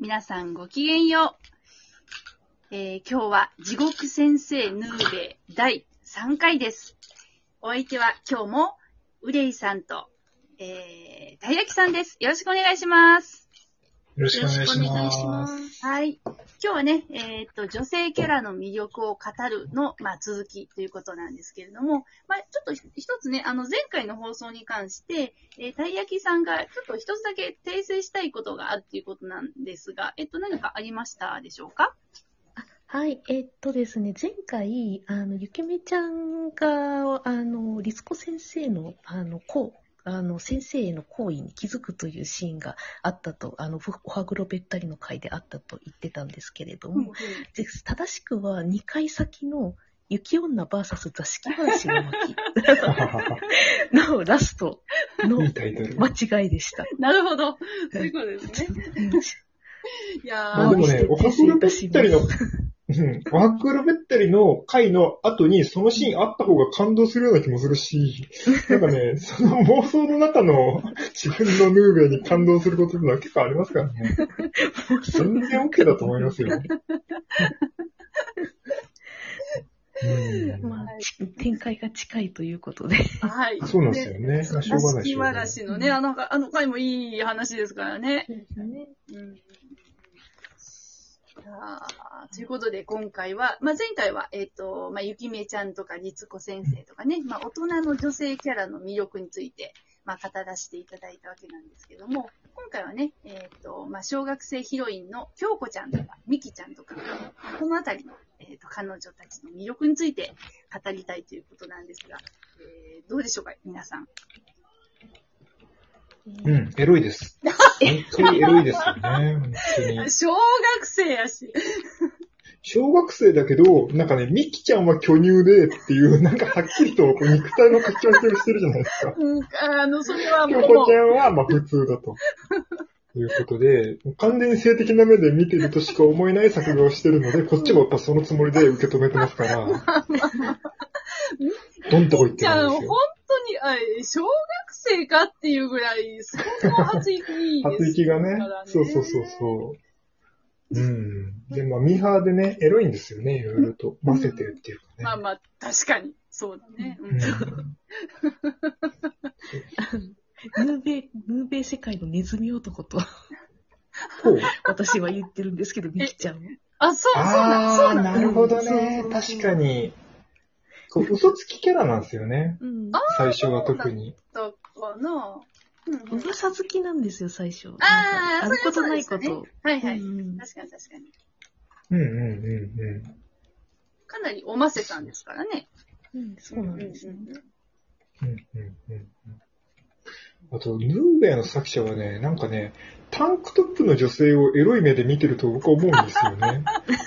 皆さんごきげんよう。えー今日は地獄先生ヌーベ第3回です。お相手は今日もうれいさんと、えー、たいやきさんです。よろしくお願いします。よろしくお願いしよろしくお願いしま。ますす。はい。今日はね、えーっと、女性キャラの魅力を語るの、まあ、続きということなんですけれども、まあ、ちょっとひ一つね、あの、前回の放送に関して、えーたい焼きさんがちょっと一つだけ訂正したいことがあるっていうことなんですが、えっと、何かありましたでしょうか？はい、えっとですね、前回、あの、ゆきめちゃんが、あの、リツコ先生の、あの、こう、あの、先生への行為に気づくというシーンがあったと、あの、ふおはぐろべったりの回であったと言ってたんですけれども、で正しくは2回先の雪女 VS 座敷わらしの巻 のラストの。間違いでした。なるほど。そういうことですね。いやー、まあでもね、おはくろべったりの、うん、おはくろべったりの回の後にそのシーンあった方が感動するような気もするし、なんかね、その妄想の中の自分のヌーベに感動することってのは結構ありますからね。全然 OK だと思いますよ。うんまあ、ち展開が近いということで。はい。そうなんですよね。まあしょうがないしわらしのね、あの、あの回もいい話ですからね。そうですね。うんということで、今回は、まあ、前回は、えっ、と、まあ、ゆきめちゃんとか、りつこ先生とかね、まあ、大人の女性キャラの魅力について、まあ、語らせていただいたわけなんですけども、今回はね、えっ、と、まあ、小学生ヒロインの京子ちゃんとか、みきちゃんとか、このあたりの、えっ、と、彼女たちの魅力について語りたいということなんですが、えーどうでしょうか、皆さん。うん、エロいです。本当にエロいですよね。小学生やし。小学生だけど、なんかね、ミキちゃんは巨乳でっていう、なんかはっきりと肉体の書き分けをしてるじゃないですか。うん、あの、それはもう、京子ちゃんはまあ普通だと。いうことで、完全に性的な目で見てるとしか思えない作画をしてるので、こっちもやっぱそのつもりで受け止めてますから、どんとこ行ってるんですよ。当に、あ小学生かっていうぐらい、相当発育いいです発域がねそうそうそうそう。うん。で、まあ、ミーハーでね、エロいんですよね、いろいろと。混ぜてるっていうかね。まあまあ、確かに、そうだね。うんうんヌーベ、ヌーベ世界のネズミ男とそう私は言ってるんですけど、ミキちゃんは。あ、そう、そうなん、なん。なるほどねそうそう。そう確かに。こう嘘つきキャラなんですよね。うん。最初は特に。とこの、うんうん噂好きなんですよ、最初。ああ、あることないこそれはそうと。はいはい。うん確かに確かに。うんうんうんうん。かなりおませさんですからね。うんそうなんですよね。うんうんうんうんあと、ヌーベアの作者はね、なんかね、タンクトップの女性をエロい目で見てると僕は思うんですよね。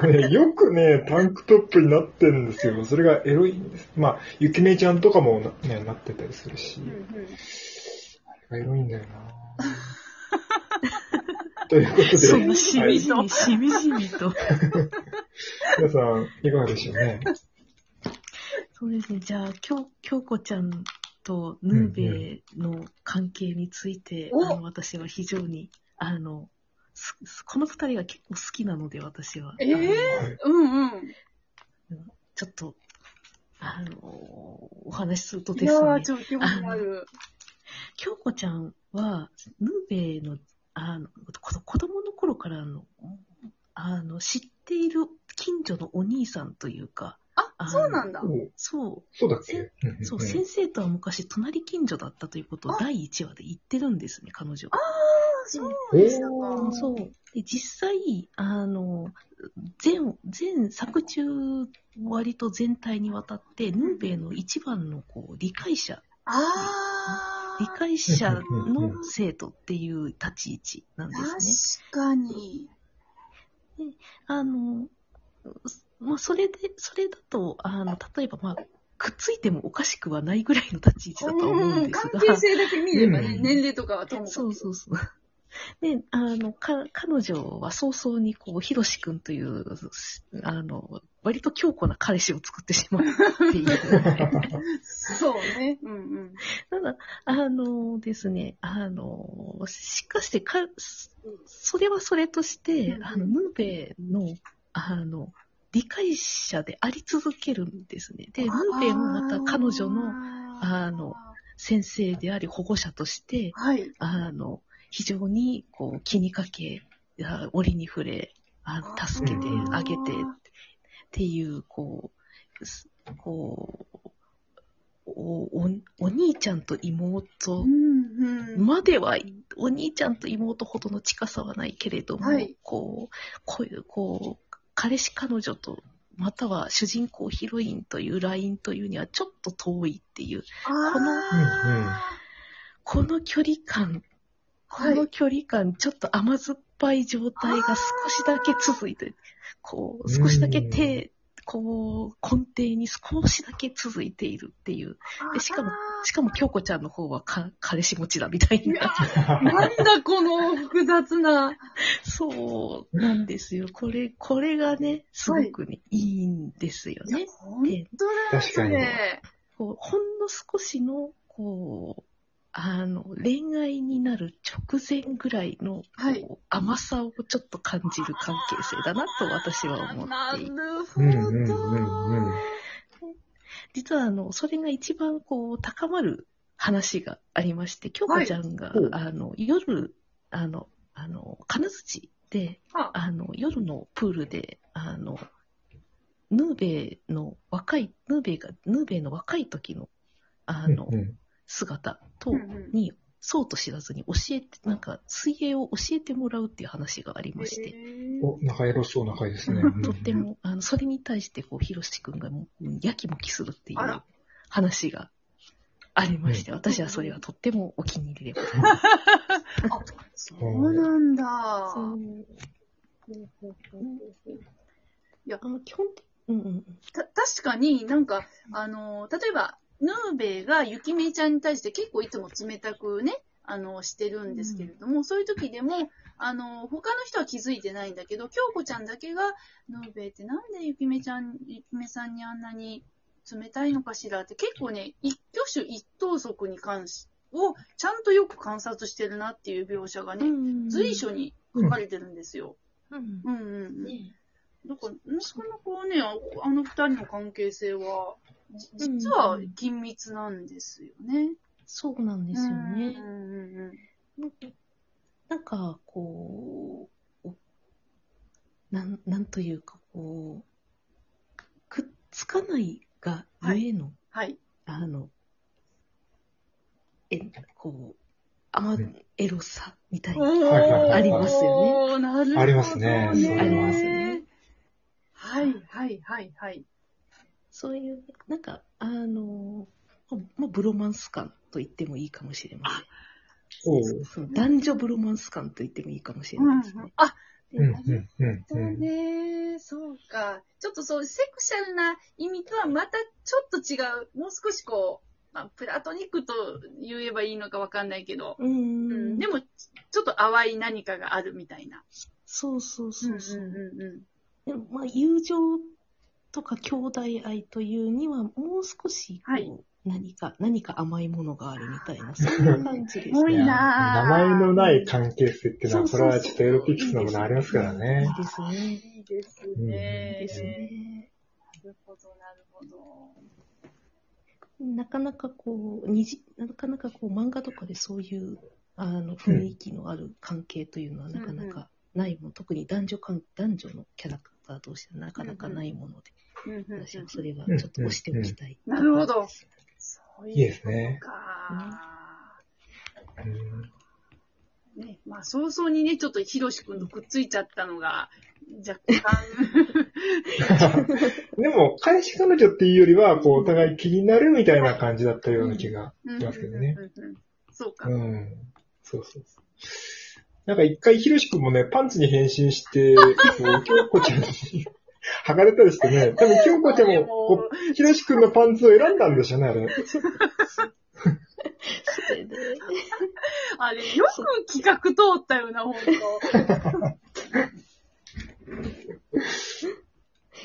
なんかね、よくね、タンクトップになってるんですよ。それがエロいんです。まあ、ゆきめいちゃんとかもな,、ね、なってたりするしうん。うんあれがエロいんだよな ということで、しはいみじみ、しみじみと。皆さん、いかがでしょうね？そうですね。じゃあ、京京子ちゃんとヌーベの関係について、おあの私は非常に、あの、この二人が結構好きなので、私は。ええあのはいうんうん。ちょっと、あの、お話しするといですねやー、、ちょっと興味ある。京子ちゃんは、ヌーベの、あの、こ子供の頃からの、あの、知っている近所のお兄さんというか、あ、あそうなんだ。おそう、そうだっけ？うんうんそう、先生とは昔隣近所だったということをあ第1話で言ってるんですね、彼女。あそうでしたか。そう。で、実際、あの、全、全作中、割と全体にわたって、ヌーベイの一番のこう理解者、あ理解者の生徒っていう立ち位置なんですね。確かに。あの、まあ、それで、それだと、あの、例えば、まあ、くっついてもおかしくはないぐらいの立ち位置だとは思うんですが。関係性だけ見ればね、うん年齢とかはともかくそうそうそう。で、あの、か、彼女は早々にこう、ひろしくんという、あの、割と強固な彼氏を作ってしまうっていう。そうね。うんうん。ただ、あのですね、あの、しかしてか、それはそれとして、うんあの、ヌーベの、あの、理解者であり続けるんですね。で、ヌーベもまた彼女のあの先生であり保護者として、はい。あの、非常にこう気にかけ、あ折に触れ、あの助けてあげてっていう、こう、すこう、おおお兄ちゃんと妹。までは、お兄ちゃんと妹ほどの近さはないけれども、はい。こう、こういう、こう、彼氏彼女と、または主人公ヒロインというラインというにはちょっと遠いっていう、このこの距離感、この距離感、ちょっと甘酸っぱい状態が少しだけ続いて、こう、少しだけ手、こう、根底に少しだけ続いているっていう。でしかもしかも京子ちゃんの方はか彼氏持ちだみたいな。なんだこの複雑な。そうなんですよ。これ、これがね、すごくね、い、いんですよね。本当だよ確かにうほんの少しの、こう、あの、恋愛になる直前ぐらいの、こうはい甘さをちょっと感じる関係性だなと私は思なっていて。るほうんうんうんうんど。実はあの、それが一番こう、高まる話がありまして、京子ちゃんが、はいあの、夜、あの、あの、金槌で、あ。あの、夜のプールで、あの、ヌーベイの若い、ヌーベイが、ヌーベイの若い時の、あの、うんうん姿と、うんうん。に、そうと知らずに教えて、なんか、水泳を教えてもらうっていう話がありまして、お、仲エロそうな回ですね。とっても、あの、それに対して、こう、ひろしくんがもう、やきもきするっていう話がありまして、私はそれはとってもお気に入りでございます。そうなんだ。そう。いやあの、基本的、うんうん。た確かになんか、あの、例えば、ヌーベイがゆきめちゃんに対して結構いつも冷たくね、あの、してるんですけれども、そういう時でも、あの、他の人は気づいてないんだけど、京子ちゃんだけが、ヌーベイってなんでゆきめちゃん、ゆきめさんにあんなに冷たいのかしらって、結構ね、一挙手一投足に関し、をちゃんとよく観察してるなっていう描写がね、随所に書かれてるんですよ。うん。うんうんうん。ねだから、なかなかね、ああの二人の関係性は、じ実は緊密なんですよね。そうなんですよね。うんうんうんなんかこう、おなん、なんというか、こう、くっつかないがゆえの、はい。あの、え、こう、あうんエロさみたいおな。ーありますよね。なるほど、ありますねありますね。はい、はい、はい、はい。そういう、なんか、あの、ままあ、ブロマンス感と言ってもいいかもしれません。その男女ブロマンス感と言ってもいいかもしれうんないですね。あ、うんうんなるうんほどうん。ね。そうか。ちょっとそう、セクシャルな意味とはまたちょっと違う。もう少しこう、まあ、プラトニックと言えばいいのかわかんないけど、うーん。うん、でも、ちょっと淡い何かがあるみたいな。そうそうそうそう。んうんうんでもまあ、友情とか兄弟愛というには、もう少しこう、はい何か、何か甘いものがあるみたいな、そういう感じですね。多いな名前のない関係性っていうのは、そうそうそうこれはちょっとエロピックスのものありますからねいい。ですね。いいですいいね。ですね。なるほど、なるほど。なかなかこう、にじ、なかなかこう、漫画とかでそういう、あの、雰囲気のある関係というのはなかなかないもの、特に男女関、男女のキャラクター同士でなかなかないもので、うんうんうん私はそれはちょっと押しておきたい。なるほど。そういいでいうことすねか。うんね、まあ、早々にね、ちょっとヒロシ君とくっついちゃったのが、若干。でも、彼氏彼女っていうよりは、こう、お互い気になるみたいな感じだったような気がしますけどね。うんうんうんそうか。うん。そうそうそう。なんか一回、ひろしくんもね、パンツに変身して、こう、京子ちゃんに剥がれたりしてね、多分京子ちゃんも、こう、ひろしくんのパンツを選んだんでしょうね、あれ。それで、あれ、よく企画通ったよな、ほんと。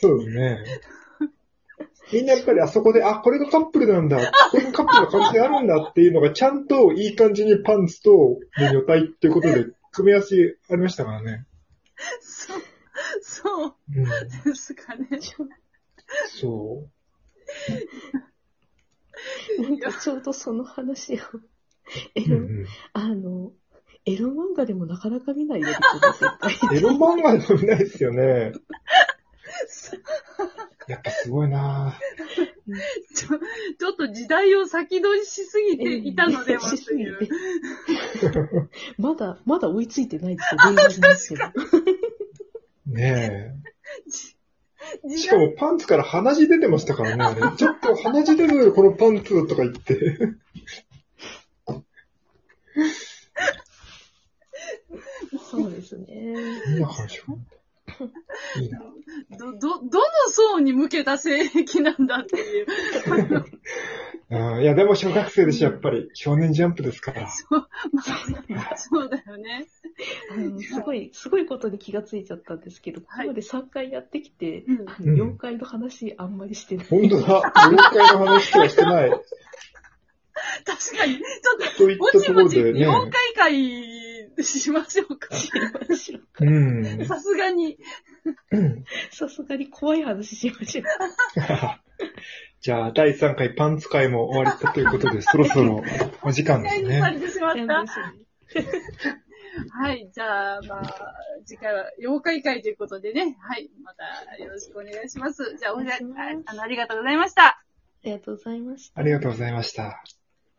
そうですね。みんなやっぱりあそこで、あ、これがカップルなんだ、これがカップルの可能性あるんだっていうのが、ちゃんといい感じにパンツと女体っていうことで、組み合わせありましたからね。そう、そううん、ですかね。そなんかちょうどその話を、エう。うロ、んうんあの、エロ漫画でもなかなか見ないよ。エロ漫画でもないですよね。やっぱすごいなちょちょっと時代を先取りしすぎていたのではという。て。まだ、まだ追いついてないですよ、令和ですけど。ねえ。し時か代もパンツから鼻血出てましたからね、あれ。ちょっと鼻血出るよ、このパンツとか言って。そうですね。いいな、話いいな。ど、ど、どの層に向けた性癖なんだっていう。うんいや、でも小学生でしょ、やっぱり。少年ジャンプですから。そうだよね。すごい、すごいことに気がついちゃったんですけど、ここまで3回やってきて、うん。あのうん4回の話あんまりしてない。本当だ。妖怪の話しかしてない。確かに。ちょっといっと、ぼたところちぼち、でね。妖怪会しましょうか。うん。さすがに。うんさすがに怖い話しましょう。じゃあ、第3回パンツ会も終わりたということで、そろそろお時間ですね。れてしまった。はい。じゃあ、まあ、次回は妖怪会ということでね。はい。またよろしくお願いします。じゃあ、おじゃお願いしますああの、ありがとうございました。ありがとうございました。ありがとうございました。